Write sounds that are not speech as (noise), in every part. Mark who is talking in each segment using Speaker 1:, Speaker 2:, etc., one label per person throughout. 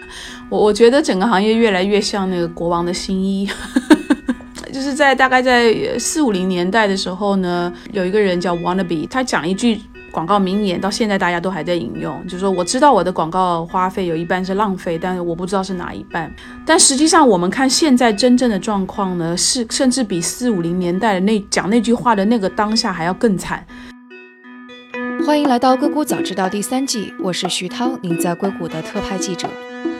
Speaker 1: (laughs) 我我觉得整个行业越来越像那个国王的新衣，(laughs) 就是在大概在四五零年代的时候呢，有一个人叫 Wannabe，他讲一句广告名言，到现在大家都还在引用，就说我知道我的广告花费有一半是浪费，但是我不知道是哪一半。但实际上我们看现在真正的状况呢，是甚至比四五零年代的那讲那句话的那个当下还要更惨。
Speaker 2: 欢迎来到硅谷早知道第三季，我是徐涛，您在硅谷的特派记者。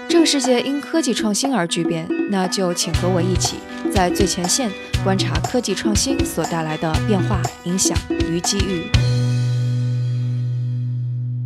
Speaker 2: 这个世界因科技创新而巨变，那就请和我一起在最前线观察科技创新所带来的变化、影响与机遇。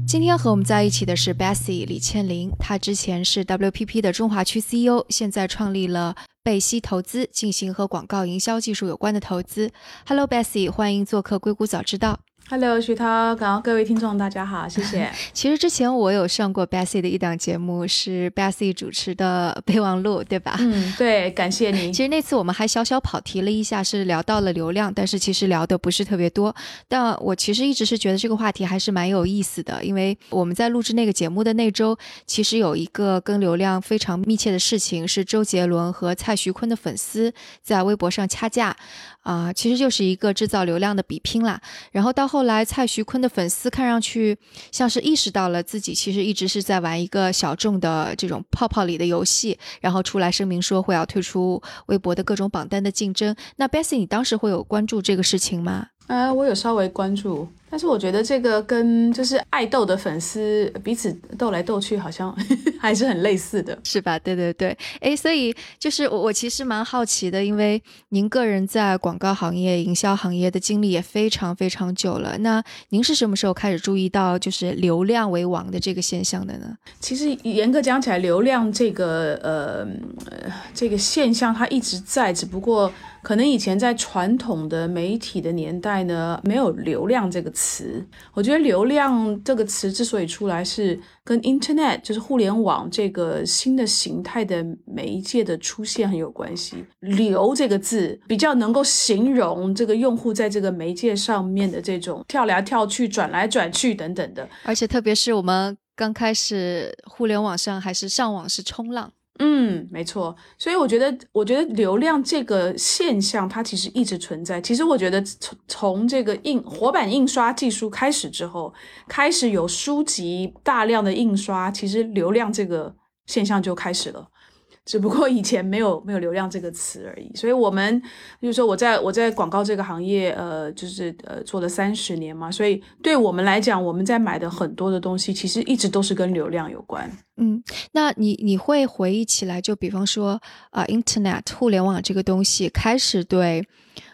Speaker 2: 今天和我们在一起的是 Bessie 李倩玲，她之前是 WPP 的中华区 CEO，现在创立了贝西投资，进行和广告营销技术有关的投资。Hello，Bessie，欢迎做客硅谷早知道。
Speaker 1: Hello，徐涛，然后各位听众，大家好，谢谢。(laughs)
Speaker 2: 其实之前我有上过 Bessy 的一档节目，是 Bessy 主持的备忘录，对吧？
Speaker 1: 嗯，对，感谢你。
Speaker 2: 其实那次我们还小小跑题了一下，是聊到了流量，但是其实聊的不是特别多。但我其实一直是觉得这个话题还是蛮有意思的，因为我们在录制那个节目的那周，其实有一个跟流量非常密切的事情，是周杰伦和蔡徐坤的粉丝在微博上掐架。啊，其实就是一个制造流量的比拼啦。然后到后后来，蔡徐坤的粉丝看上去像是意识到了自己其实一直是在玩一个小众的这种泡泡里的游戏，然后出来声明说会要退出微博的各种榜单的竞争。那 Bessy，你当时会有关注这个事情吗？
Speaker 1: 呃，我有稍微关注。但是我觉得这个跟就是爱豆的粉丝彼此斗来斗去，好像 (laughs) 还是很类似的，
Speaker 2: 是吧？对对对，哎，所以就是我我其实蛮好奇的，因为您个人在广告行业、营销行业的经历也非常非常久了。那您是什么时候开始注意到就是流量为王的这个现象的呢？
Speaker 1: 其实严格讲起来，流量这个呃这个现象它一直在，只不过。可能以前在传统的媒体的年代呢，没有“流量”这个词。词我觉得“流量”这个词之所以出来，是跟 Internet 就是互联网这个新的形态的媒介的出现很有关系。“流”这个字比较能够形容这个用户在这个媒介上面的这种跳来跳去、转来转去等等的。
Speaker 2: 而且特别是我们刚开始互联网上还是上网是冲浪。
Speaker 1: 嗯，没错，所以我觉得，我觉得流量这个现象它其实一直存在。其实我觉得从从这个印活版印刷技术开始之后，开始有书籍大量的印刷，其实流量这个现象就开始了。只不过以前没有没有流量这个词而已，所以我们就是说我在我在广告这个行业，呃，就是呃做了三十年嘛，所以对我们来讲，我们在买的很多的东西，其实一直都是跟流量有关。
Speaker 2: 嗯，那你你会回忆起来，就比方说啊，Internet 互联网这个东西开始对。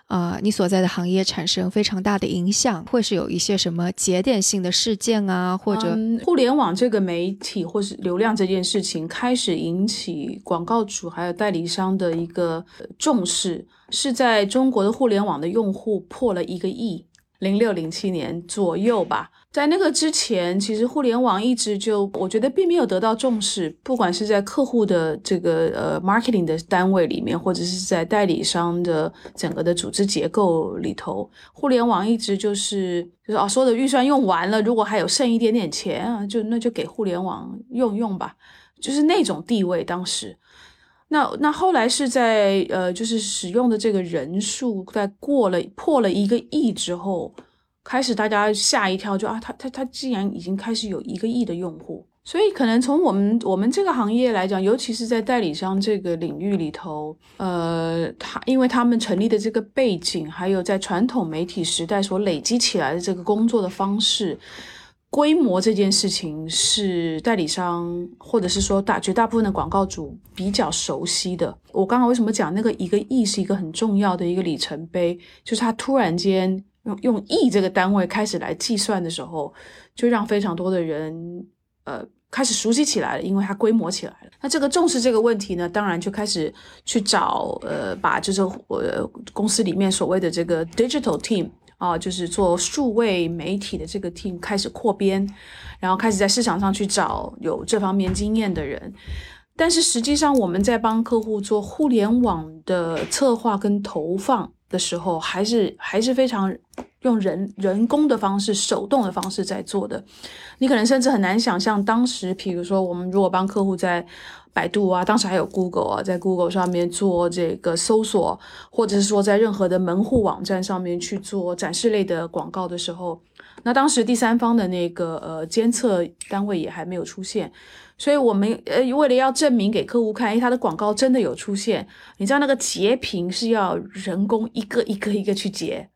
Speaker 2: 啊，你所在的行业产生非常大的影响，会是有一些什么节点性的事件啊，或者
Speaker 1: 互联网这个媒体或是流量这件事情开始引起广告主还有代理商的一个重视，是在中国的互联网的用户破了一个亿。零六零七年左右吧，在那个之前，其实互联网一直就我觉得并没有得到重视，不管是在客户的这个呃 marketing 的单位里面，或者是在代理商的整个的组织结构里头，互联网一直就是就是啊，所有的预算用完了，如果还有剩一点点钱啊，就那就给互联网用用吧，就是那种地位当时。那那后来是在呃，就是使用的这个人数在过了破了一个亿之后，开始大家吓一跳，就啊，他他他竟然已经开始有一个亿的用户，所以可能从我们我们这个行业来讲，尤其是在代理商这个领域里头，呃，他因为他们成立的这个背景，还有在传统媒体时代所累积起来的这个工作的方式。规模这件事情是代理商，或者是说大绝大部分的广告主比较熟悉的。我刚刚为什么讲那个一个亿是一个很重要的一个里程碑？就是他突然间用用亿这个单位开始来计算的时候，就让非常多的人呃开始熟悉起来了，因为它规模起来了。那这个重视这个问题呢，当然就开始去找呃把就是呃公司里面所谓的这个 digital team。啊，就是做数位媒体的这个 team 开始扩编，然后开始在市场上去找有这方面经验的人。但是实际上，我们在帮客户做互联网的策划跟投放的时候，还是还是非常用人人工的方式、手动的方式在做的。你可能甚至很难想象，当时，比如说我们如果帮客户在百度啊，当时还有 Google 啊，在 Google 上面做这个搜索，或者是说在任何的门户网站上面去做展示类的广告的时候，那当时第三方的那个呃监测单位也还没有出现，所以我们呃为了要证明给客户看，哎，他的广告真的有出现，你知道那个截屏是要人工一个一个一个去截，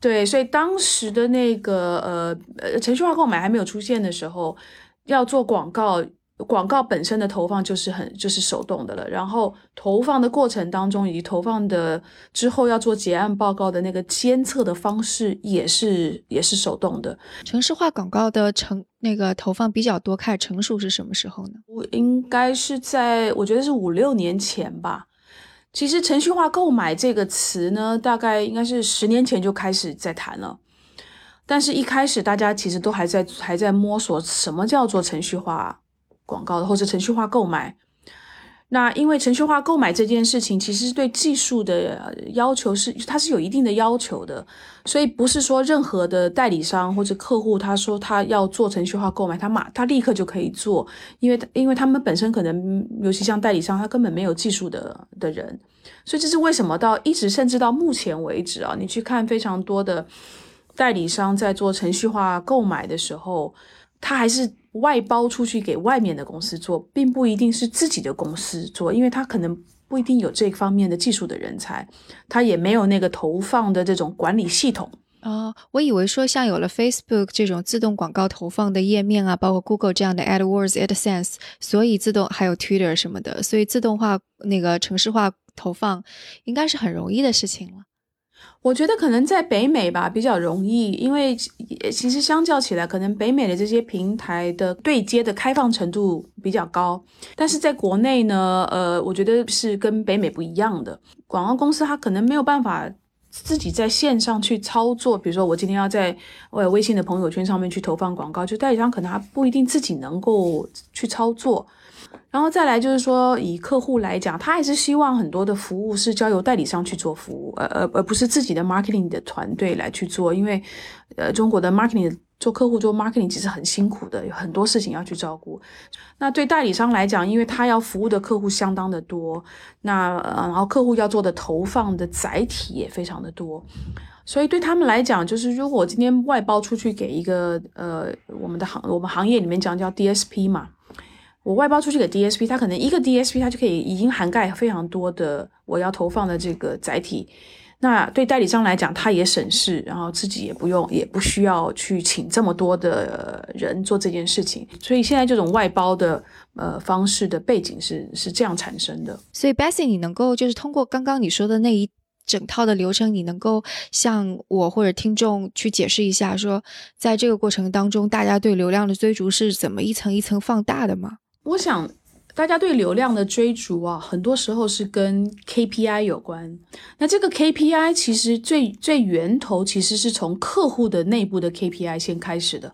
Speaker 1: 对，所以当时的那个呃呃程序化购买还没有出现的时候，要做广告。广告本身的投放就是很就是手动的了，然后投放的过程当中以及投放的之后要做结案报告的那个监测的方式也是也是手动的。
Speaker 2: 城市化广告的成那个投放比较多，开始成熟是什么时候呢？
Speaker 1: 我应该是在我觉得是五六年前吧。其实程序化购买这个词呢，大概应该是十年前就开始在谈了，但是一开始大家其实都还在还在摸索什么叫做程序化。广告的或者程序化购买，那因为程序化购买这件事情，其实对技术的要求是它是有一定的要求的，所以不是说任何的代理商或者客户他说他要做程序化购买，他马他立刻就可以做，因为因为他们本身可能尤其像代理商，他根本没有技术的的人，所以这是为什么到一直甚至到目前为止啊，你去看非常多的代理商在做程序化购买的时候，他还是。外包出去给外面的公司做，并不一定是自己的公司做，因为他可能不一定有这方面的技术的人才，他也没有那个投放的这种管理系统
Speaker 2: 啊。我以为说像有了 Facebook 这种自动广告投放的页面啊，包括 Google 这样的 AdWords、AdSense，所以自动还有 Twitter 什么的，所以自动化那个城市化投放应该是很容易的事情了。
Speaker 1: 我觉得可能在北美吧比较容易，因为其实相较起来，可能北美的这些平台的对接的开放程度比较高。但是在国内呢，呃，我觉得是跟北美不一样的。广告公司它可能没有办法自己在线上去操作，比如说我今天要在我微信的朋友圈上面去投放广告，就代理商可能还不一定自己能够去操作。然后再来就是说，以客户来讲，他还是希望很多的服务是交由代理商去做服务，而而而不是自己的 marketing 的团队来去做。因为，呃，中国的 marketing 做客户做 marketing 其实很辛苦的，有很多事情要去照顾。那对代理商来讲，因为他要服务的客户相当的多，那呃，然后客户要做的投放的载体也非常的多，所以对他们来讲，就是如果我今天外包出去给一个呃，我们的行我们行业里面讲叫 DSP 嘛。我外包出去给 DSP，它可能一个 DSP 它就可以已经涵盖非常多的我要投放的这个载体。那对代理商来讲，他也省事，然后自己也不用，也不需要去请这么多的人做这件事情。所以现在这种外包的呃方式的背景是是这样产生的。
Speaker 2: 所以 Bessy，你能够就是通过刚刚你说的那一整套的流程，你能够向我或者听众去解释一下，说在这个过程当中，大家对流量的追逐是怎么一层一层放大的吗？
Speaker 1: 我想，大家对流量的追逐啊，很多时候是跟 KPI 有关。那这个 KPI 其实最最源头其实是从客户的内部的 KPI 先开始的。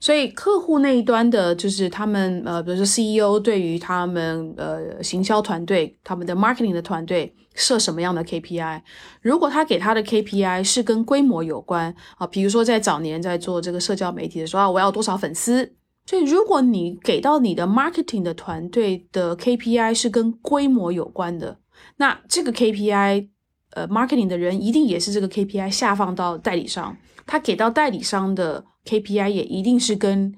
Speaker 1: 所以客户那一端的，就是他们呃，比如说 CEO 对于他们呃行销团队、他们的 marketing 的团队设什么样的 KPI？如果他给他的 KPI 是跟规模有关啊，比如说在早年在做这个社交媒体的时候啊，我要多少粉丝？所以，如果你给到你的 marketing 的团队的 KPI 是跟规模有关的，那这个 KPI，呃，marketing 的人一定也是这个 KPI 下放到代理商，他给到代理商的 KPI 也一定是跟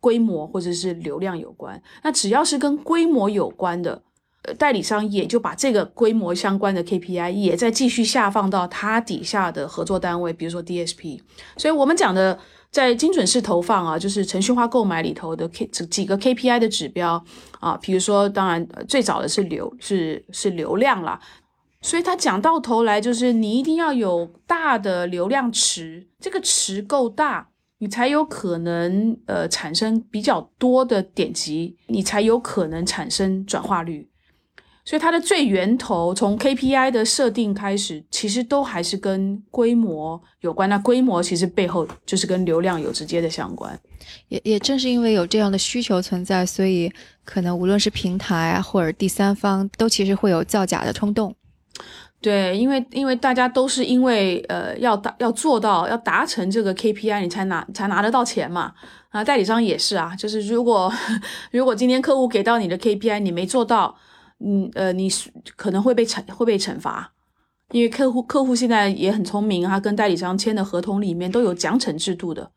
Speaker 1: 规模或者是流量有关。那只要是跟规模有关的，呃，代理商也就把这个规模相关的 KPI 也在继续下放到他底下的合作单位，比如说 DSP。所以我们讲的。在精准式投放啊，就是程序化购买里头的 K 几个 KPI 的指标啊，比如说，当然最早的是流是是流量啦，所以他讲到头来就是你一定要有大的流量池，这个池够大，你才有可能呃产生比较多的点击，你才有可能产生转化率。所以它的最源头，从 KPI 的设定开始，其实都还是跟规模有关。那规模其实背后就是跟流量有直接的相关。
Speaker 2: 也也正是因为有这样的需求存在，所以可能无论是平台或者第三方，都其实会有造假的冲动。
Speaker 1: 对，因为因为大家都是因为呃要达要做到要达成这个 KPI，你才拿才拿得到钱嘛。啊，代理商也是啊，就是如果 (laughs) 如果今天客户给到你的 KPI 你没做到，嗯呃你可能会被惩会被惩罚，因为客户客户现在也很聪明，他跟代理商签的合同里面都有奖惩制度的，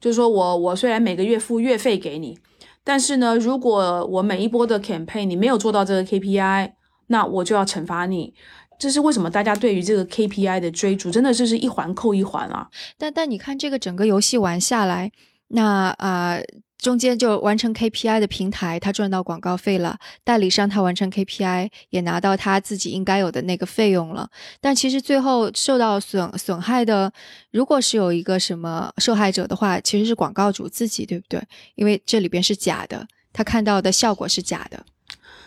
Speaker 1: 就是说我我虽然每个月付月费给你，但是呢，如果我每一波的 campaign 你没有做到这个 KPI，那我就要惩罚你。这是为什么大家对于这个 KPI 的追逐，真的就是一环扣一环啊！
Speaker 2: 但但你看这个整个游戏玩下来，那啊中间就完成 KPI 的平台，他赚到广告费了；代理商他完成 KPI 也拿到他自己应该有的那个费用了。但其实最后受到损损害的，如果是有一个什么受害者的话，其实是广告主自己，对不对？因为这里边是假的，他看到的效果是假的。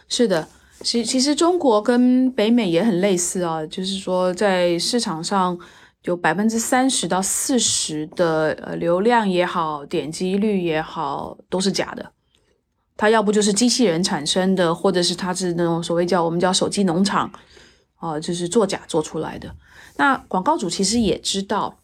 Speaker 1: 是的。其其实中国跟北美也很类似啊，就是说在市场上有百分之三十到四十的呃流量也好，点击率也好，都是假的。它要不就是机器人产生的，或者是它是那种所谓叫我们叫手机农场，啊，就是作假做出来的。那广告主其实也知道。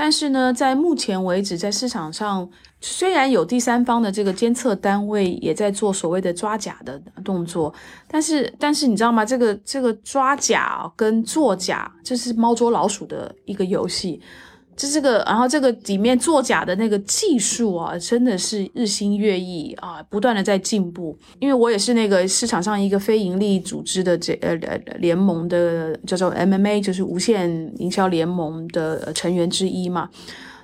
Speaker 1: 但是呢，在目前为止，在市场上虽然有第三方的这个监测单位也在做所谓的抓假的动作，但是但是你知道吗？这个这个抓假跟作假，这是猫捉老鼠的一个游戏。这这个，然后这个里面作假的那个技术啊，真的是日新月异啊，不断的在进步。因为我也是那个市场上一个非盈利组织的这呃呃联盟的叫做 MMA，就是无线营销联盟的成员之一嘛。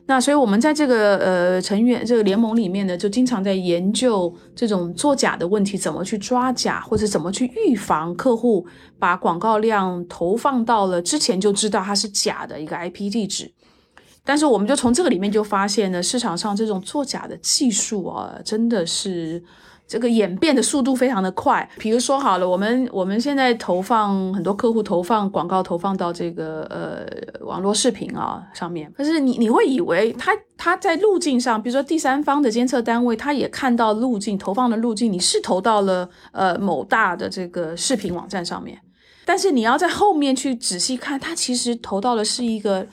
Speaker 1: 那所以我们在这个呃成员这个联盟里面呢，就经常在研究这种作假的问题，怎么去抓假，或者怎么去预防客户把广告量投放到了之前就知道它是假的一个 IP 地址。但是我们就从这个里面就发现呢，市场上这种作假的技术啊，真的是这个演变的速度非常的快。比如说好了，我们我们现在投放很多客户投放广告，投放到这个呃网络视频啊上面，可是你你会以为他他在路径上，比如说第三方的监测单位，他也看到路径投放的路径，你是投到了呃某大的这个视频网站上面，但是你要在后面去仔细看，他其实投到的是一个。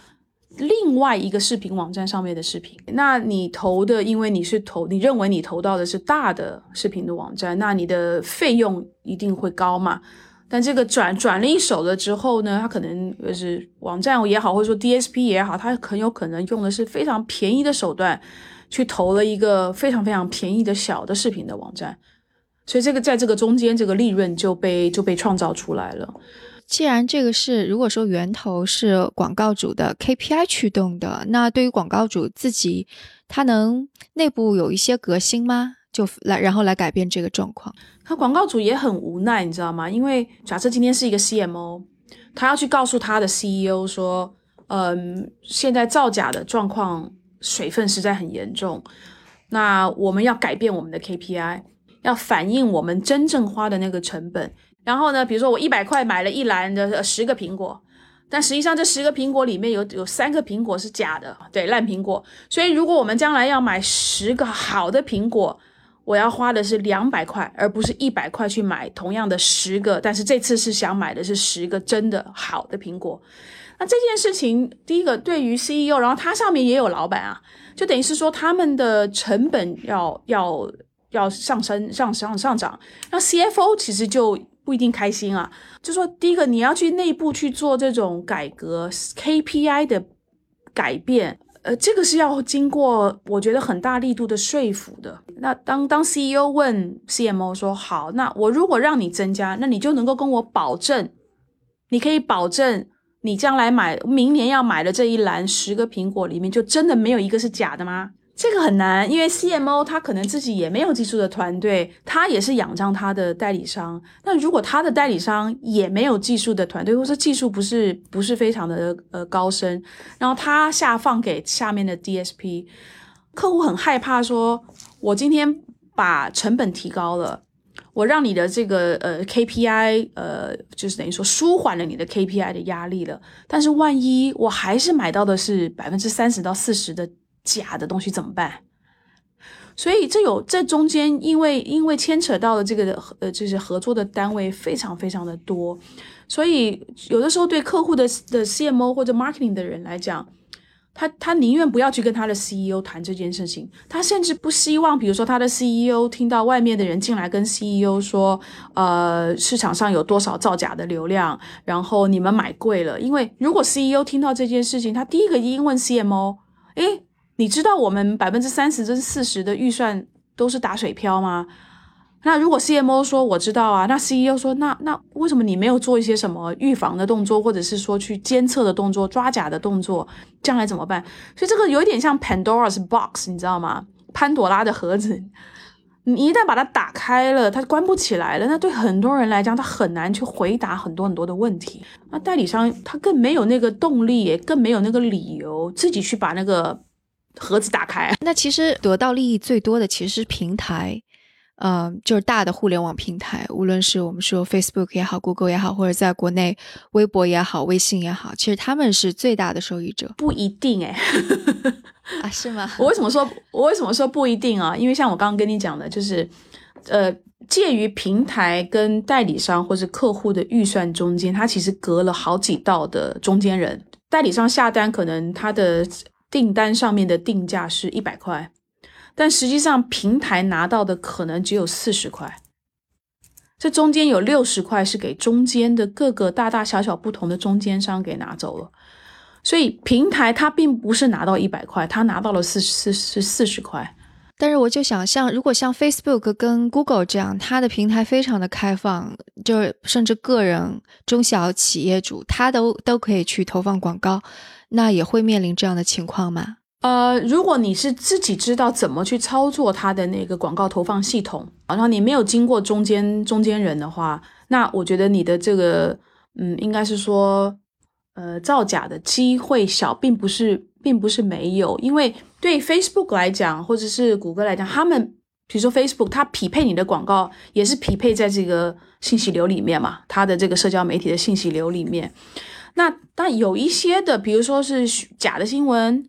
Speaker 1: 另外一个视频网站上面的视频，那你投的，因为你是投，你认为你投到的是大的视频的网站，那你的费用一定会高嘛？但这个转转了一手了之后呢，它可能就是网站也好，或者说 DSP 也好，它很有可能用的是非常便宜的手段去投了一个非常非常便宜的小的视频的网站，所以这个在这个中间，这个利润就被就被创造出来了。
Speaker 2: 既然这个是如果说源头是广告主的 KPI 驱动的，那对于广告主自己，他能内部有一些革新吗？就来然后来改变这个状况？
Speaker 1: 那广告主也很无奈，你知道吗？因为假设今天是一个 CMO，他要去告诉他的 CEO 说，嗯，现在造假的状况水分实在很严重，那我们要改变我们的 KPI，要反映我们真正花的那个成本。然后呢，比如说我一百块买了一篮的十个苹果，但实际上这十个苹果里面有有三个苹果是假的，对，烂苹果。所以如果我们将来要买十个好的苹果，我要花的是两百块，而不是一百块去买同样的十个。但是这次是想买的是十个真的好的苹果。那这件事情，第一个对于 CEO，然后他上面也有老板啊，就等于是说他们的成本要要要上升上上上涨。那 CFO 其实就。不一定开心啊，就说第一个你要去内部去做这种改革 KPI 的改变，呃，这个是要经过我觉得很大力度的说服的。那当当 CEO 问 CMO 说好，那我如果让你增加，那你就能够跟我保证，你可以保证你将来买明年要买的这一篮十个苹果里面就真的没有一个是假的吗？这个很难，因为 CMO 他可能自己也没有技术的团队，他也是仰仗他的代理商。那如果他的代理商也没有技术的团队，或者技术不是不是非常的呃高深，然后他下放给下面的 DSP，客户很害怕说，我今天把成本提高了，我让你的这个呃 KPI 呃就是等于说舒缓了你的 KPI 的压力了，但是万一我还是买到的是百分之三十到四十的。假的东西怎么办？所以这有这中间，因为因为牵扯到了这个呃，就是合作的单位非常非常的多，所以有的时候对客户的的 CMO 或者 marketing 的人来讲。他他宁愿不要去跟他的 CEO 谈这件事情，他甚至不希望，比如说他的 CEO 听到外面的人进来跟 CEO 说，呃，市场上有多少造假的流量，然后你们买贵了。因为如果 CEO 听到这件事情，他第一个一定问 CMO，诶，你知道我们百分之三十至四十的预算都是打水漂吗？那如果 CMO 说我知道啊，那 CEO 说那那为什么你没有做一些什么预防的动作，或者是说去监测的动作、抓假的动作，将来怎么办？所以这个有点像 Pandora's box，你知道吗？潘朵拉的盒子，你一旦把它打开了，它关不起来了。那对很多人来讲，他很难去回答很多很多的问题。那代理商他更没有那个动力，也更没有那个理由自己去把那个盒子打开。(laughs)
Speaker 2: 那其实得到利益最多的其实是平台。嗯，就是大的互联网平台，无论是我们说 Facebook 也好，Google 也好，或者在国内微博也好，微信也好，其实他们是最大的受益者。
Speaker 1: 不一定哎，
Speaker 2: 啊，是吗？(laughs)
Speaker 1: 我为什么说，我为什么说不一定啊？因为像我刚刚跟你讲的，就是呃，介于平台跟代理商或者客户的预算中间，它其实隔了好几道的中间人。代理商下单，可能他的订单上面的定价是一百块。但实际上，平台拿到的可能只有四十块，这中间有六十块是给中间的各个大大小小不同的中间商给拿走了，所以平台它并不是拿到一百块，它拿到了四四是四十块。
Speaker 2: 但是我就想，像如果像 Facebook 跟 Google 这样，它的平台非常的开放，就是甚至个人、中小企业主，他都都可以去投放广告，那也会面临这样的情况吗？
Speaker 1: 呃，如果你是自己知道怎么去操作它的那个广告投放系统，然后你没有经过中间中间人的话，那我觉得你的这个，嗯，应该是说，呃，造假的机会小，并不是，并不是没有，因为对 Facebook 来讲，或者是谷歌来讲，他们比如说 Facebook，它匹配你的广告也是匹配在这个信息流里面嘛，它的这个社交媒体的信息流里面。那但有一些的，比如说是假的新闻。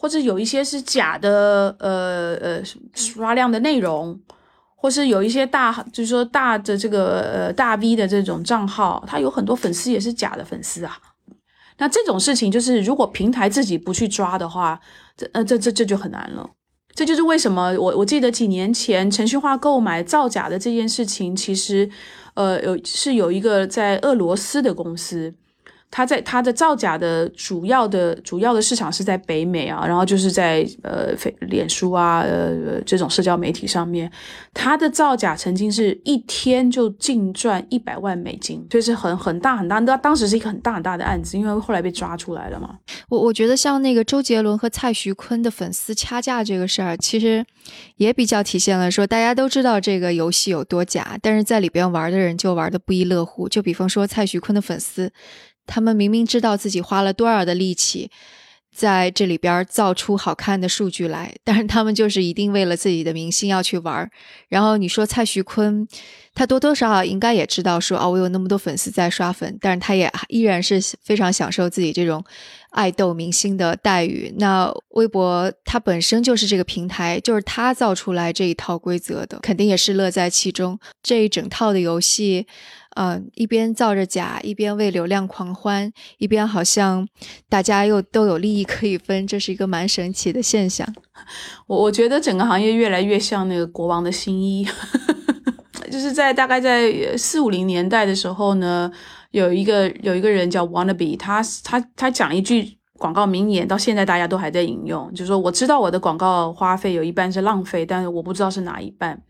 Speaker 1: 或者有一些是假的，呃呃刷量的内容，或是有一些大，就是说大的这个呃大 V 的这种账号，他有很多粉丝也是假的粉丝啊。那这种事情就是，如果平台自己不去抓的话，这呃这这这就很难了。这就是为什么我我记得几年前程序化购买造假的这件事情，其实呃有是有一个在俄罗斯的公司。它在它的造假的主要的主要的市场是在北美啊，然后就是在呃非脸书啊呃这种社交媒体上面，它的造假曾经是一天就净赚一百万美金，就是很很大很大，那当时是一个很大很大的案子，因为后来被抓出来了嘛。
Speaker 2: 我我觉得像那个周杰伦和蔡徐坤的粉丝掐架这个事儿，其实也比较体现了说大家都知道这个游戏有多假，但是在里边玩的人就玩的不亦乐乎。就比方说蔡徐坤的粉丝。他们明明知道自己花了多少的力气，在这里边造出好看的数据来，(laughs) 但是他们就是一定为了自己的明星要去玩儿。然后你说蔡徐坤，他多多少少应该也知道说，哦，我有那么多粉丝在刷粉，但是他也依然是非常享受自己这种爱豆明星的待遇。那微博它本身就是这个平台，就是他造出来这一套规则的，肯定也是乐在其中。这一整套的游戏。嗯，一边造着假，一边为流量狂欢，一边好像大家又都有利益可以分，这是一个蛮神奇的现象。(laughs)
Speaker 1: 我我觉得整个行业越来越像那个国王的新衣，(laughs) 就是在大概在四五零年代的时候呢，有一个有一个人叫 Wannabe，他他他讲一句广告名言，到现在大家都还在引用，就是说我知道我的广告花费有一半是浪费，但是我不知道是哪一半。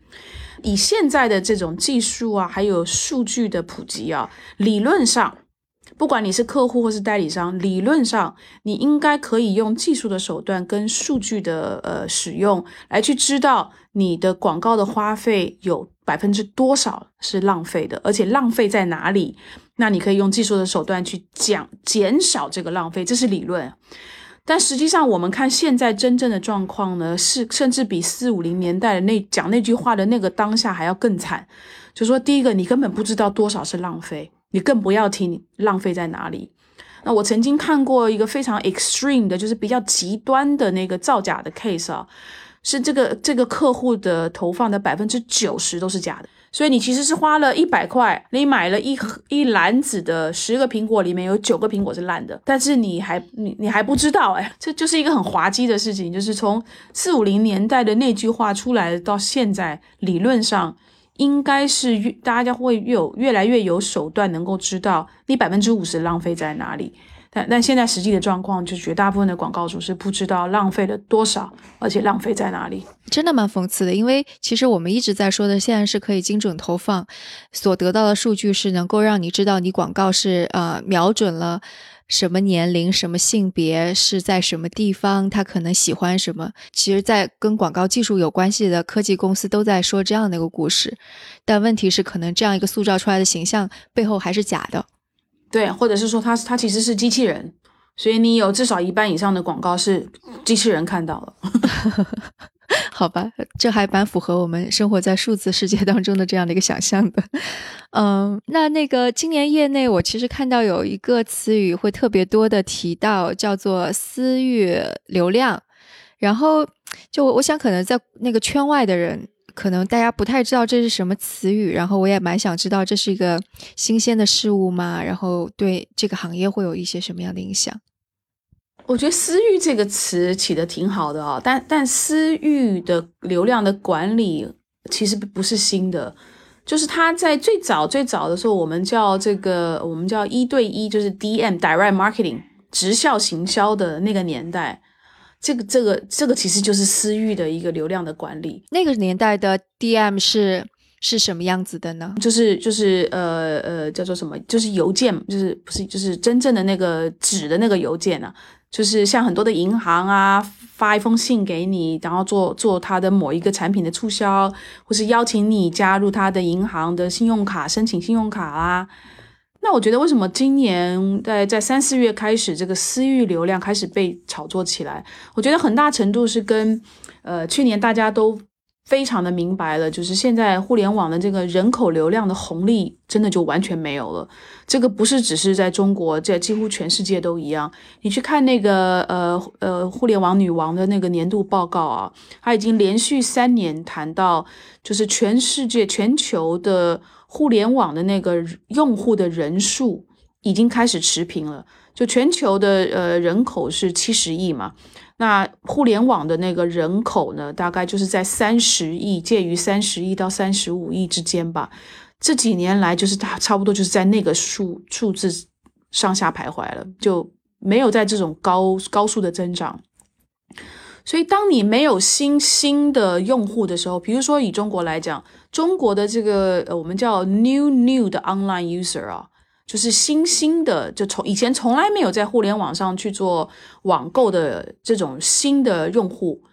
Speaker 1: 以现在的这种技术啊，还有数据的普及啊，理论上，不管你是客户或是代理商，理论上你应该可以用技术的手段跟数据的呃使用来去知道你的广告的花费有百分之多少是浪费的，而且浪费在哪里，那你可以用技术的手段去讲减少这个浪费，这是理论。但实际上，我们看现在真正的状况呢，是甚至比四五零年代的那讲那句话的那个当下还要更惨。就说第一个，你根本不知道多少是浪费，你更不要提你浪费在哪里。那我曾经看过一个非常 extreme 的，就是比较极端的那个造假的 case 啊，是这个这个客户的投放的百分之九十都是假的。所以你其实是花了一百块，你买了一盒一篮子的十个苹果，里面有九个苹果是烂的，但是你还你你还不知道哎，这就是一个很滑稽的事情，就是从四五零年代的那句话出来到现在，理论上应该是越大家会越有越来越有手段能够知道你百分之五十浪费在哪里。但但现在实际的状况，就绝大部分的广告主是不知道浪费了多少，而且浪费在哪里，
Speaker 2: 真的蛮讽刺的。因为其实我们一直在说的，现在是可以精准投放，所得到的数据是能够让你知道你广告是呃瞄准了什么年龄、什么性别，是在什么地方，他可能喜欢什么。其实，在跟广告技术有关系的科技公司都在说这样的一个故事，但问题是，可能这样一个塑造出来的形象背后还是假的。
Speaker 1: 对，或者是说它它其实是机器人，所以你有至少一半以上的广告是机器人看到了。(laughs)
Speaker 2: 好吧，这还蛮符合我们生活在数字世界当中的这样的一个想象的。嗯，那那个今年业内我其实看到有一个词语会特别多的提到，叫做私域流量。然后就我想可能在那个圈外的人。可能大家不太知道这是什么词语，然后我也蛮想知道这是一个新鲜的事物吗？然后对这个行业会有一些什么样的影响？
Speaker 1: 我觉得“私域”这个词起的挺好的啊，但但私域的流量的管理其实不是新的，就是它在最早最早的时候，我们叫这个我们叫一对一，就是 DM（Direct Marketing） 直销行销的那个年代。这个这个这个其实就是私域的一个流量的管理。
Speaker 2: 那个年代的 DM 是是什么样子的呢？
Speaker 1: 就是就是呃呃叫做什么？就是邮件，就是不是就是真正的那个纸的那个邮件啊？就是像很多的银行啊发一封信给你，然后做做他的某一个产品的促销，或是邀请你加入他的银行的信用卡申请信用卡啦。那我觉得，为什么今年在在三四月开始，这个私域流量开始被炒作起来？我觉得很大程度是跟，呃，去年大家都非常的明白了，就是现在互联网的这个人口流量的红利真的就完全没有了。这个不是只是在中国，在几乎全世界都一样。你去看那个呃呃互联网女王的那个年度报告啊，她已经连续三年谈到，就是全世界全球的。互联网的那个用户的人数已经开始持平了，就全球的呃人口是七十亿嘛，那互联网的那个人口呢，大概就是在三十亿，介于三十亿到三十五亿之间吧。这几年来，就是它差不多就是在那个数数字上下徘徊了，就没有在这种高高速的增长。所以，当你没有新新的用户的时候，比如说以中国来讲，中国的这个呃，我们叫 new new 的 online user 啊，就是新兴的，就从以前从来没有在互联网上去做网购的这种新的用户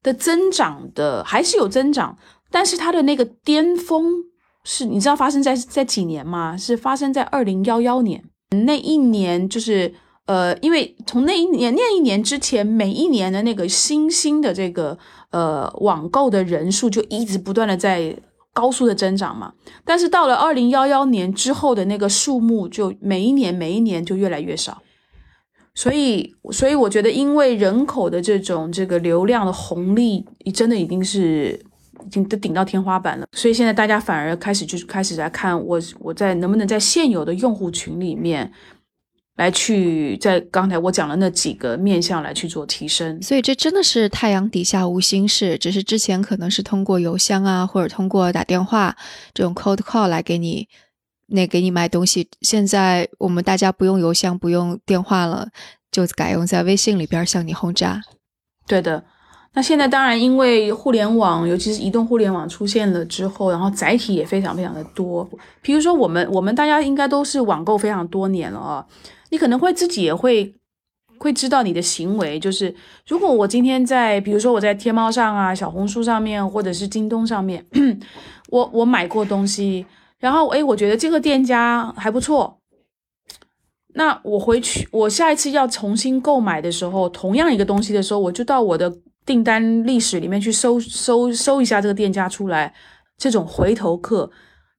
Speaker 1: 的增长的还是有增长，但是它的那个巅峰是，你知道发生在在几年吗？是发生在二零幺幺年那一年，就是。呃，因为从那一年那一年之前，每一年的那个新兴的这个呃网购的人数就一直不断的在高速的增长嘛。但是到了二零幺幺年之后的那个数目，就每一年每一年就越来越少。所以，所以我觉得，因为人口的这种这个流量的红利，真的已经是已经都顶到天花板了。所以现在大家反而开始就开始在看我我在能不能在现有的用户群里面。来去在刚才我讲的那几个面向来去做提升，
Speaker 2: 所以这真的是太阳底下无心事，只是之前可能是通过邮箱啊，或者通过打电话这种 cold call 来给你那给你卖东西。现在我们大家不用邮箱，不用电话了，就改用在微信里边向你轰炸。
Speaker 1: 对的，那现在当然因为互联网，尤其是移动互联网出现了之后，然后载体也非常非常的多。比如说我们我们大家应该都是网购非常多年了啊。你可能会自己也会会知道你的行为，就是如果我今天在，比如说我在天猫上啊、小红书上面，或者是京东上面，(clears throat) 我我买过东西，然后诶，我觉得这个店家还不错，那我回去，我下一次要重新购买的时候，同样一个东西的时候，我就到我的订单历史里面去搜搜搜一下这个店家出来，这种回头客。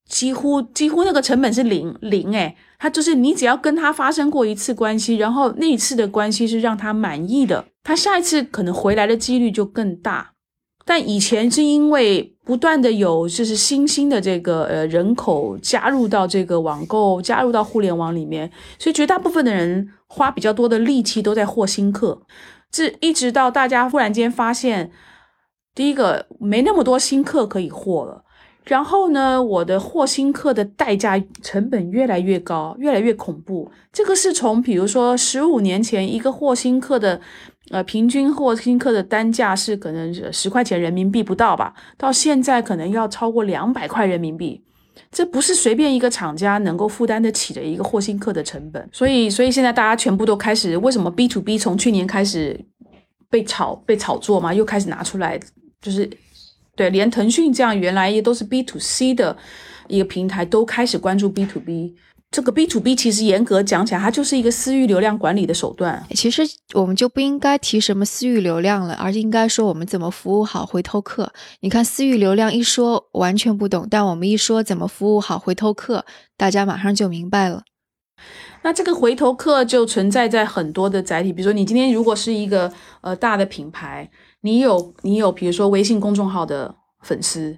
Speaker 1: 几乎几乎那个成本是零零诶，他就是你只要跟他发生过一次关系，然后那一次的关系是让他满意的，他下一次可能回来的几率就更大。但以前是因为不断的有就是新兴的这个呃人口加入到这个网购，加入到互联网里面，所以绝大部分的人花比较多的力气都在获新客。这一直到大家忽然间发现，第一个没那么多新客可以获了，然后呢，我的霍新客的代价成本越来越高，越来越恐怖。这个是从比如说十五年前一个霍新客的。呃，平均霍新客的单价是可能十块钱人民币不到吧，到现在可能要超过两百块人民币，这不是随便一个厂家能够负担得起的一个霍新客的成本。所以，所以现在大家全部都开始，为什么 B to B 从去年开始被炒被炒作嘛，又开始拿出来，就是对，连腾讯这样原来也都是 B to C 的一个平台，都开始关注 B to B。这个 B to B 其实严格讲起来，它就是一个私域流量管理的手段。
Speaker 2: 其实我们就不应该提什么私域流量了，而应该说我们怎么服务好回头客。你看私域流量一说完全不懂，但我们一说怎么服务好回头客，大家马上就明白了。
Speaker 1: 那这个回头客就存在在很多的载体，比如说你今天如果是一个呃大的品牌，你有你有比如说微信公众号的粉丝。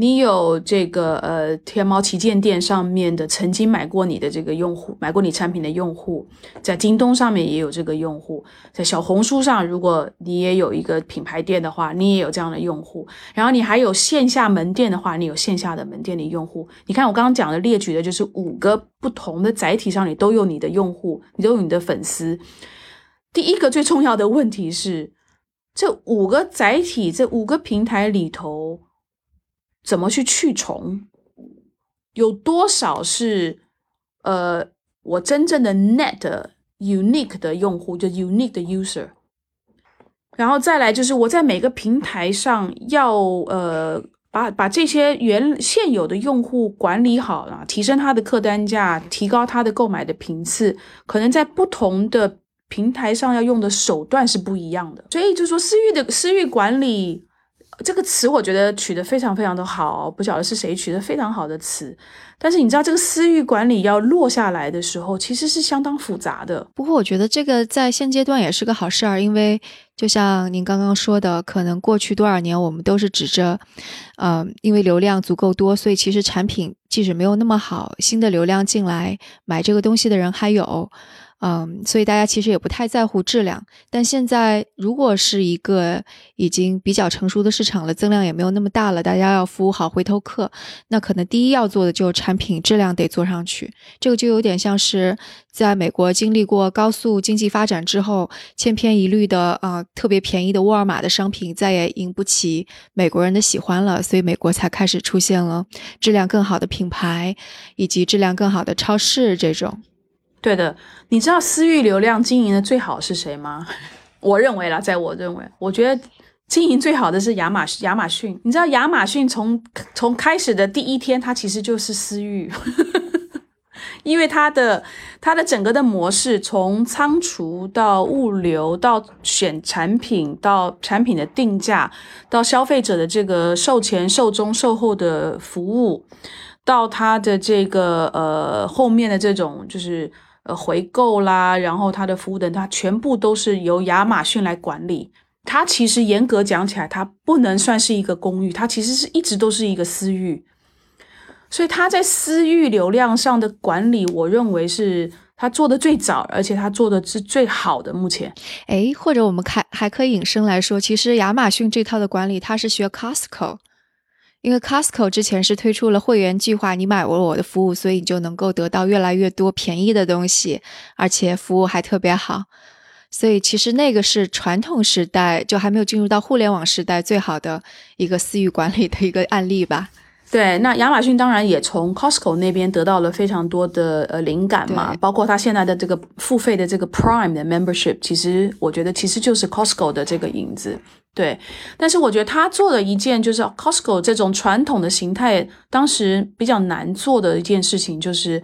Speaker 1: 你有这个呃，天猫旗舰店上面的曾经买过你的这个用户，买过你产品的用户，在京东上面也有这个用户，在小红书上，如果你也有一个品牌店的话，你也有这样的用户。然后你还有线下门店的话，你有线下的门店的用户。你看我刚刚讲的列举的就是五个不同的载体上，你都有你的用户，你都有你的粉丝。第一个最重要的问题是，这五个载体，这五个平台里头。怎么去去重？有多少是呃我真正的 net unique 的用户，就 unique 的 user？然后再来就是我在每个平台上要呃把把这些原现有的用户管理好了，提升他的客单价，提高他的购买的频次，可能在不同的平台上要用的手段是不一样的。所以就说私域的私域管理。这个词我觉得取得非常非常的好，不晓得是谁取得非常好的词。但是你知道，这个私域管理要落下来的时候，其实是相当复杂的。
Speaker 2: 不过我觉得这个在现阶段也是个好事儿，因为就像您刚刚说的，可能过去多少年我们都是指着，呃，因为流量足够多，所以其实产品即使没有那么好，新的流量进来买这个东西的人还有。嗯，所以大家其实也不太在乎质量。但现在，如果是一个已经比较成熟的市场了，增量也没有那么大了，大家要服务好回头客，那可能第一要做的就产品质量得做上去。这个就有点像是在美国经历过高速经济发展之后，千篇一律的啊特别便宜的沃尔玛的商品再也引不起美国人的喜欢了，所以美国才开始出现了质量更好的品牌以及质量更好的超市这种。
Speaker 1: 对的，你知道私域流量经营的最好是谁吗？(laughs) 我认为啦，在我认为，我觉得经营最好的是亚马逊亚马逊。你知道亚马逊从从开始的第一天，它其实就是私域，(laughs) 因为它的它的整个的模式，从仓储到物流到选产品到产品的定价到消费者的这个售前、售中、售后的服务，到它的这个呃后面的这种就是。呃，回购啦，然后它的服务等，它全部都是由亚马逊来管理。它其实严格讲起来，它不能算是一个公域，它其实是一直都是一个私域。所以它在私域流量上的管理，我认为是它做的最早，而且它做的是最好的。目前，
Speaker 2: 哎，或者我们还还可以引申来说，其实亚马逊这套的管理，它是学 Costco。因为 Costco 之前是推出了会员计划，你买了我的服务，所以你就能够得到越来越多便宜的东西，而且服务还特别好。所以其实那个是传统时代就还没有进入到互联网时代最好的一个私域管理的一个案例吧。
Speaker 1: 对，那亚马逊当然也从 Costco 那边得到了非常多的呃灵感嘛，包括它现在的这个付费的这个 Prime 的 Membership，其实我觉得其实就是 Costco 的这个影子。对，但是我觉得他做了一件就是 Costco 这种传统的形态，当时比较难做的一件事情，就是，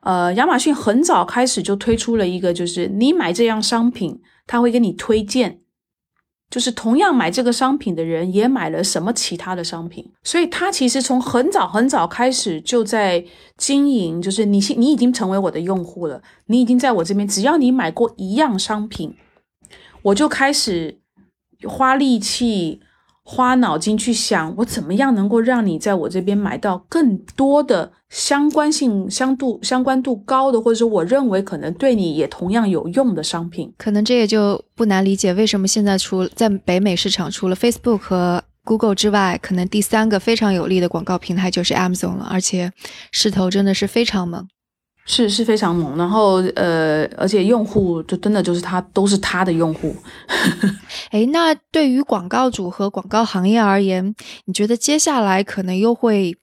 Speaker 1: 呃，亚马逊很早开始就推出了一个，就是你买这样商品，他会给你推荐，就是同样买这个商品的人也买了什么其他的商品，所以他其实从很早很早开始就在经营，就是你你已经成为我的用户了，你已经在我这边，只要你买过一样商品，我就开始。花力气，花脑筋去想，我怎么样能够让你在我这边买到更多的相关性、相度、相关度高的，或者说我认为可能对你也同样有用的商品。
Speaker 2: 可能这也就不难理解，为什么现在除在北美市场，除了 Facebook 和 Google 之外，可能第三个非常有利的广告平台就是 Amazon 了，而且势头真的是非常猛。
Speaker 1: 是是非常猛，然后呃，而且用户就真的就是他都是他的用户。
Speaker 2: 哎，那对于广告主和广告行业而言，你觉得接下来可能又会，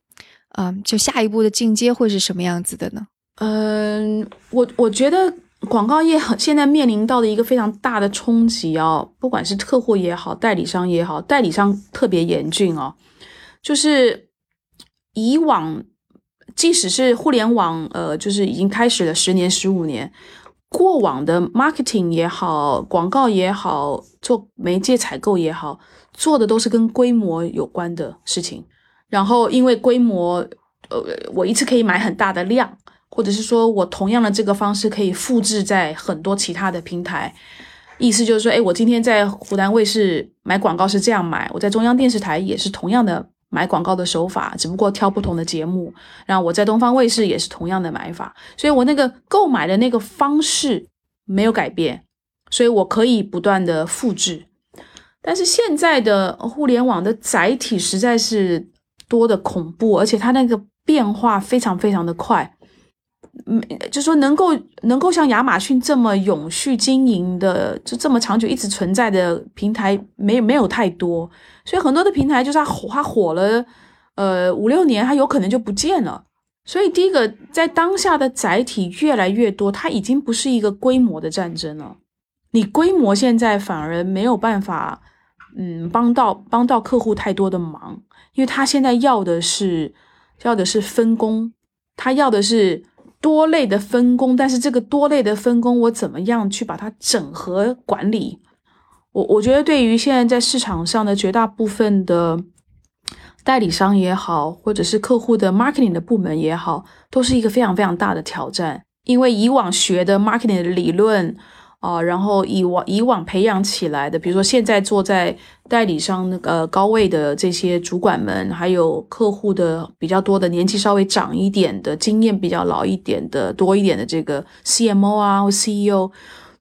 Speaker 2: 嗯，就下一步的进阶会是什么样子的呢？
Speaker 1: 嗯，我我觉得广告业现在面临到的一个非常大的冲击哦，不管是客户也好，代理商也好，代理商特别严峻哦，就是以往。即使是互联网，呃，就是已经开始了十年、十五年，过往的 marketing 也好，广告也好，做媒介采购也好，做的都是跟规模有关的事情。然后因为规模，呃，我一次可以买很大的量，或者是说我同样的这个方式可以复制在很多其他的平台。意思就是说，哎，我今天在湖南卫视买广告是这样买，我在中央电视台也是同样的。买广告的手法，只不过挑不同的节目。然后我在东方卫视也是同样的买法，所以我那个购买的那个方式没有改变，所以我可以不断的复制。但是现在的互联网的载体实在是多的恐怖，而且它那个变化非常非常的快。没，就说能够能够像亚马逊这么永续经营的，就这么长久一直存在的平台，没没有太多。所以很多的平台就是它火，它火了，呃五六年，它有可能就不见了。所以第一个，在当下的载体越来越多，它已经不是一个规模的战争了。你规模现在反而没有办法，嗯，帮到帮到客户太多的忙，因为他现在要的是要的是分工，他要的是。多类的分工，但是这个多类的分工，我怎么样去把它整合管理？我我觉得，对于现在在市场上的绝大部分的代理商也好，或者是客户的 marketing 的部门也好，都是一个非常非常大的挑战，因为以往学的 marketing 的理论。啊，然后以往以往培养起来的，比如说现在坐在代理商那个高位的这些主管们，还有客户的比较多的年纪稍微长一点的、经验比较老一点的、多一点的这个 CMO 啊或 CEO，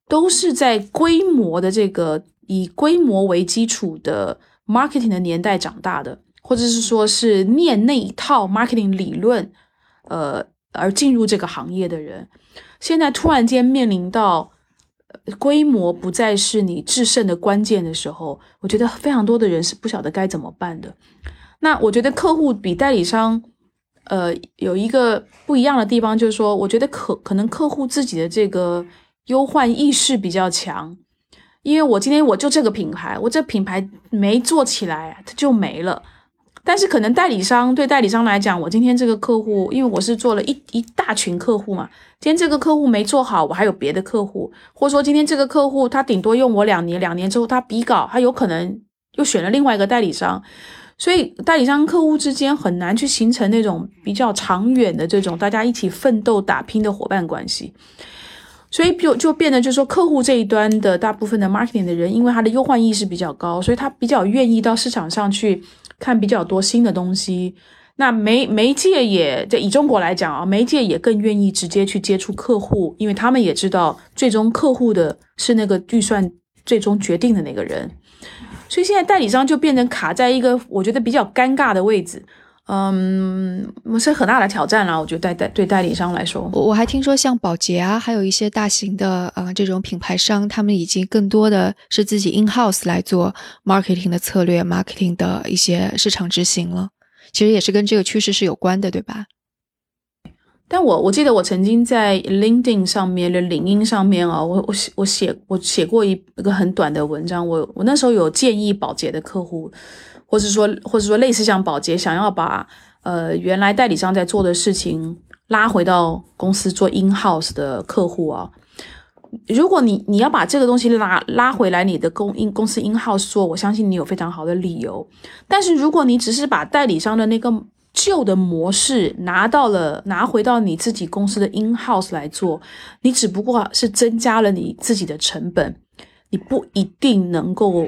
Speaker 1: 都是在规模的这个以规模为基础的 marketing 的年代长大的，或者是说是念那一套 marketing 理论，呃，而进入这个行业的人，现在突然间面临到。规模不再是你制胜的关键的时候，我觉得非常多的人是不晓得该怎么办的。那我觉得客户比代理商，呃，有一个不一样的地方，就是说，我觉得可可能客户自己的这个忧患意识比较强，因为我今天我就这个品牌，我这品牌没做起来，它就没了。但是可能代理商对代理商来讲，我今天这个客户，因为我是做了一一大群客户嘛，今天这个客户没做好，我还有别的客户，或者说今天这个客户他顶多用我两年，两年之后他比稿，他有可能又选了另外一个代理商，所以代理商客户之间很难去形成那种比较长远的这种大家一起奋斗打拼的伙伴关系，所以就就变得就是说客户这一端的大部分的 marketing 的人，因为他的忧患意识比较高，所以他比较愿意到市场上去。看比较多新的东西，那媒媒介也在以中国来讲啊，媒介也更愿意直接去接触客户，因为他们也知道最终客户的是那个预算最终决定的那个人，所以现在代理商就变成卡在一个我觉得比较尴尬的位置。嗯，是很大的挑战了。我觉得代代对代理商来说，
Speaker 2: 我我还听说像宝洁啊，还有一些大型的呃这种品牌商，他们已经更多的是自己 in house 来做 marketing 的策略，marketing 的一些市场执行了。其实也是跟这个趋势是有关的，对吧？
Speaker 1: 但我我记得我曾经在 LinkedIn 上面的领英上面啊，我我写我写我写过一一个很短的文章，我我那时候有建议保洁的客户。或者说，或者说类似像保洁想要把呃原来代理商在做的事情拉回到公司做 in house 的客户啊，如果你你要把这个东西拉拉回来，你的公因公司 in house 做，我相信你有非常好的理由。但是如果你只是把代理商的那个旧的模式拿到了拿回到你自己公司的 in house 来做，你只不过是增加了你自己的成本，你不一定能够。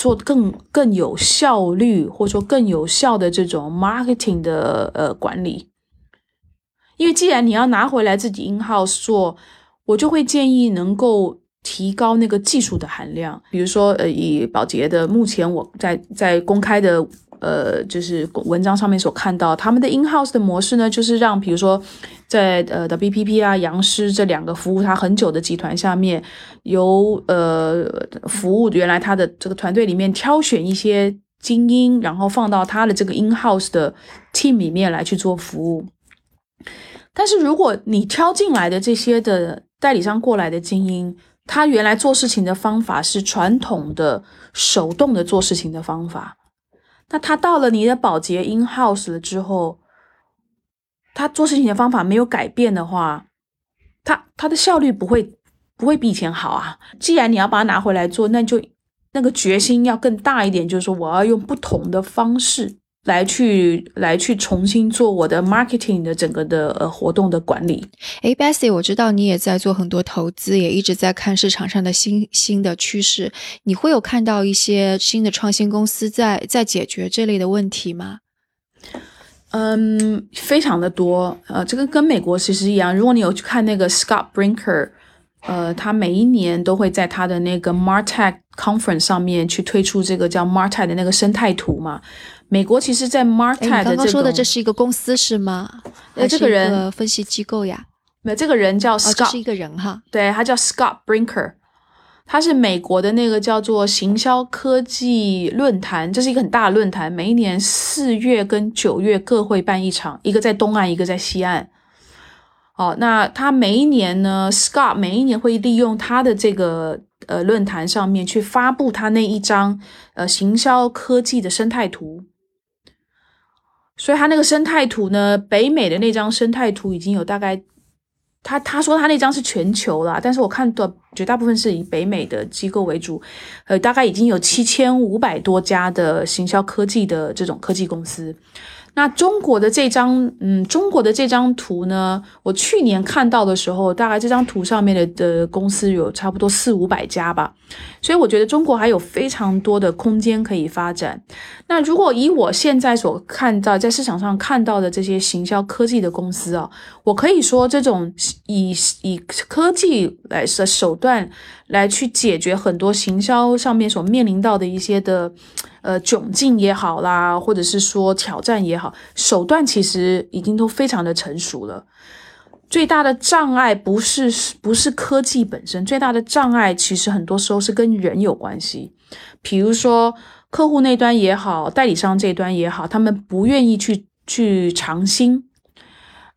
Speaker 1: 做更更有效率，或者说更有效的这种 marketing 的呃管理。因为既然你要拿回来自己 in house 做，我就会建议能够提高那个技术的含量。比如说，呃，以宝洁的目前我在在公开的呃就是文章上面所看到，他们的 in house 的模式呢，就是让比如说在呃 WPP 啊、杨师这两个服务他很久的集团下面，由呃服务原来他的这个团队里面挑选一些精英，然后放到他的这个 in house 的 team 里面来去做服务。但是如果你挑进来的这些的代理商过来的精英，他原来做事情的方法是传统的手动的做事情的方法，那他到了你的保洁 in house 了之后，他做事情的方法没有改变的话，他他的效率不会不会比以前好啊。既然你要把它拿回来做，那就那个决心要更大一点，就是说我要用不同的方式。来去来去重新做我的 marketing 的整个的呃活动的管理。
Speaker 2: 哎 b e s s i e 我知道你也在做很多投资，也一直在看市场上的新新的趋势。你会有看到一些新的创新公司在在解决这类的问题吗？
Speaker 1: 嗯，非常的多。呃，这个跟美国其实一样。如果你有去看那个 Scott Brinker，呃，他每一年都会在他的那个 Martech Conference 上面去推出这个叫 Martech 的那个生态图嘛。美国其实，在 Martech
Speaker 2: 刚刚说的这是一个公司是吗？
Speaker 1: 呃，这个人
Speaker 2: 分析机构呀。
Speaker 1: 没，这个人叫 Scott，
Speaker 2: 是一个人哈。
Speaker 1: 对，他叫 Scott Brinker，他是美国的那个叫做行销科技论坛，这是一个很大的论坛，每一年四月跟九月各会办一场，一个在东岸，一个在西岸。哦，那他每一年呢，Scott 每一年会利用他的这个呃论坛上面去发布他那一张呃行销科技的生态图。所以他那个生态图呢，北美的那张生态图已经有大概，他他说他那张是全球了，但是我看的绝大部分是以北美的机构为主，呃，大概已经有七千五百多家的行销科技的这种科技公司。那中国的这张，嗯，中国的这张图呢，我去年看到的时候，大概这张图上面的的公司有差不多四五百家吧，所以我觉得中国还有非常多的空间可以发展。那如果以我现在所看到在市场上看到的这些行销科技的公司啊，我可以说这种以以科技来的手段来去解决很多行销上面所面临到的一些的。呃，窘境也好啦，或者是说挑战也好，手段其实已经都非常的成熟了。最大的障碍不是不是科技本身，最大的障碍其实很多时候是跟人有关系。比如说客户那端也好，代理商这端也好，他们不愿意去去尝新，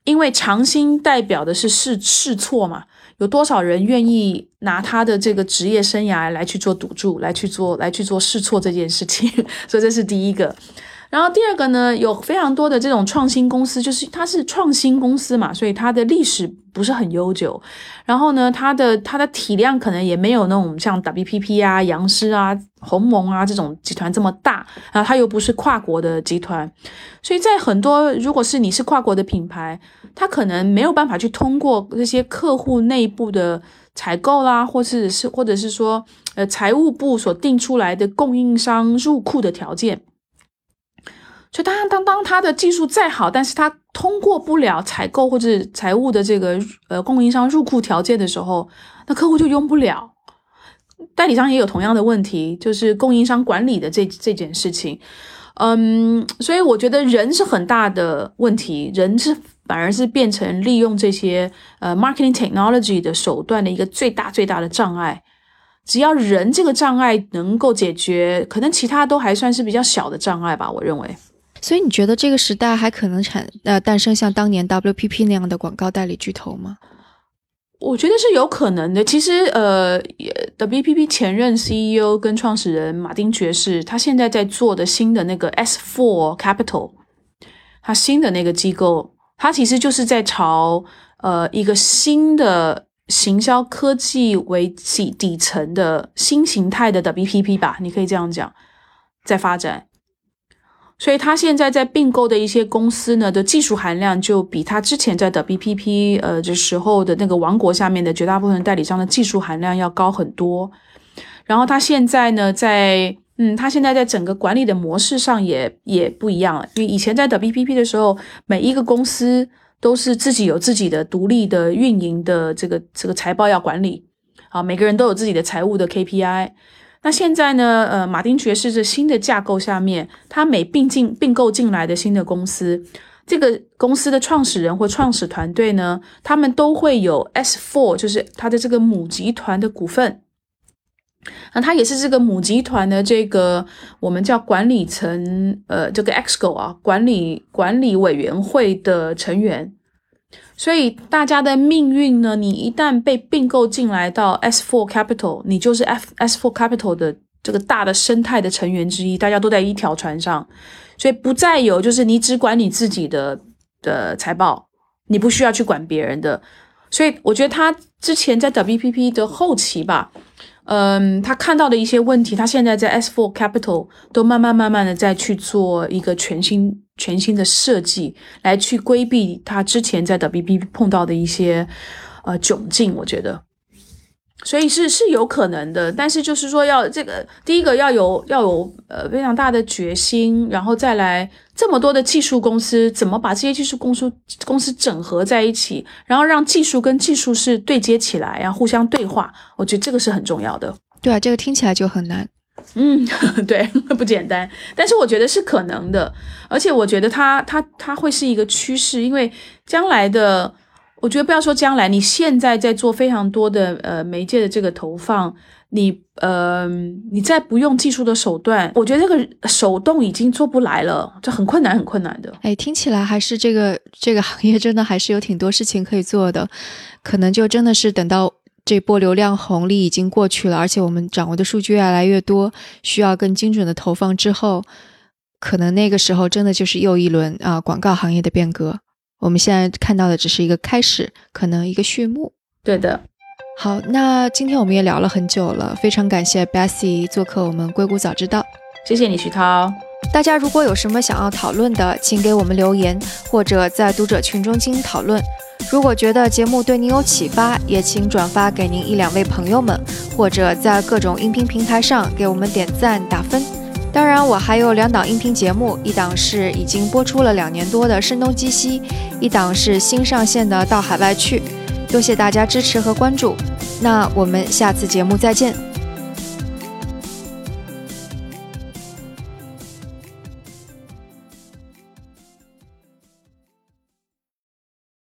Speaker 1: 因为尝新代表的是试试错嘛。有多少人愿意拿他的这个职业生涯来去做赌注，来去做来去做试错这件事情？(laughs) 所以这是第一个。然后第二个呢，有非常多的这种创新公司，就是它是创新公司嘛，所以它的历史不是很悠久。然后呢，它的它的体量可能也没有那种像 WPP 啊、杨师啊、鸿蒙啊这种集团这么大啊，它又不是跨国的集团，所以在很多如果是你是跨国的品牌，它可能没有办法去通过这些客户内部的采购啦，或是是或者是说呃财务部所定出来的供应商入库的条件。所以，当当当他的技术再好，但是他通过不了采购或者财务的这个呃供应商入库条件的时候，那客户就用不了。代理商也有同样的问题，就是供应商管理的这这件事情。嗯，所以我觉得人是很大的问题，人是反而是变成利用这些呃 marketing technology 的手段的一个最大最大的障碍。只要人这个障碍能够解决，可能其他都还算是比较小的障碍吧，我认为。
Speaker 2: 所以你觉得这个时代还可能产呃诞生像当年 WPP 那样的广告代理巨头吗？
Speaker 1: 我觉得是有可能的。其实呃，WPP 前任 CEO 跟创始人马丁爵士，他现在在做的新的那个 S4 Capital，他新的那个机构，他其实就是在朝呃一个新的行销科技为底底层的新形态的 WPP 吧，你可以这样讲，在发展。所以，他现在在并购的一些公司呢的技术含量，就比他之前在的 BPP 呃这时候的那个王国下面的绝大部分代理商的技术含量要高很多。然后，他现在呢，在嗯，他现在在整个管理的模式上也也不一样了。因为以前在 WPP 的时候，每一个公司都是自己有自己的独立的运营的这个这个财报要管理，啊，每个人都有自己的财务的 KPI。那现在呢，呃，马丁爵士这新的架构下面，他每并进并购进来的新的公司，这个公司的创始人或创始团队呢，他们都会有 S four，就是他的这个母集团的股份。那他也是这个母集团的这个我们叫管理层，呃，这个 Exco 啊，管理管理委员会的成员。所以大家的命运呢，你一旦被并购进来到 S Four Capital，你就是 F S Four Capital 的这个大的生态的成员之一，大家都在一条船上，所以不再有就是你只管你自己的的财报，你不需要去管别人的。所以我觉得他之前在 WPP 的后期吧。嗯，他看到的一些问题，他现在在 S Four Capital 都慢慢慢慢的在去做一个全新全新的设计，来去规避他之前在 WPP 碰到的一些呃窘境，我觉得。所以是是有可能的，但是就是说要这个第一个要有要有呃非常大的决心，然后再来这么多的技术公司怎么把这些技术公司公司整合在一起，然后让技术跟技术是对接起来，然后互相对话，我觉得这个是很重要的。
Speaker 2: 对啊，这个听起来就很难。
Speaker 1: 嗯，(laughs) 对，不简单，但是我觉得是可能的，而且我觉得它它它会是一个趋势，因为将来的。我觉得不要说将来，你现在在做非常多的呃媒介的这个投放，你呃你再不用技术的手段，我觉得这个手动已经做不来了，这很困难很困难的。
Speaker 2: 哎，听起来还是这个这个行业真的还是有挺多事情可以做的，可能就真的是等到这波流量红利已经过去了，而且我们掌握的数据越来越多，需要更精准的投放之后，可能那个时候真的就是又一轮啊广告行业的变革。我们现在看到的只是一个开始，可能一个序幕。
Speaker 1: 对的，
Speaker 2: 好，那今天我们也聊了很久了，非常感谢 Bessie 做客我们硅谷早知道，
Speaker 1: 谢谢你徐涛。
Speaker 2: 大家如果有什么想要讨论的，请给我们留言，或者在读者群中进行讨论。如果觉得节目对您有启发，也请转发给您一两位朋友们，或者在各种音频平台上给我们点赞打分。当然，我还有两档音频节目，一档是已经播出了两年多的《声东击西》，一档是新上线的《到海外去》。多谢大家支持和关注，那我们下次节目再见。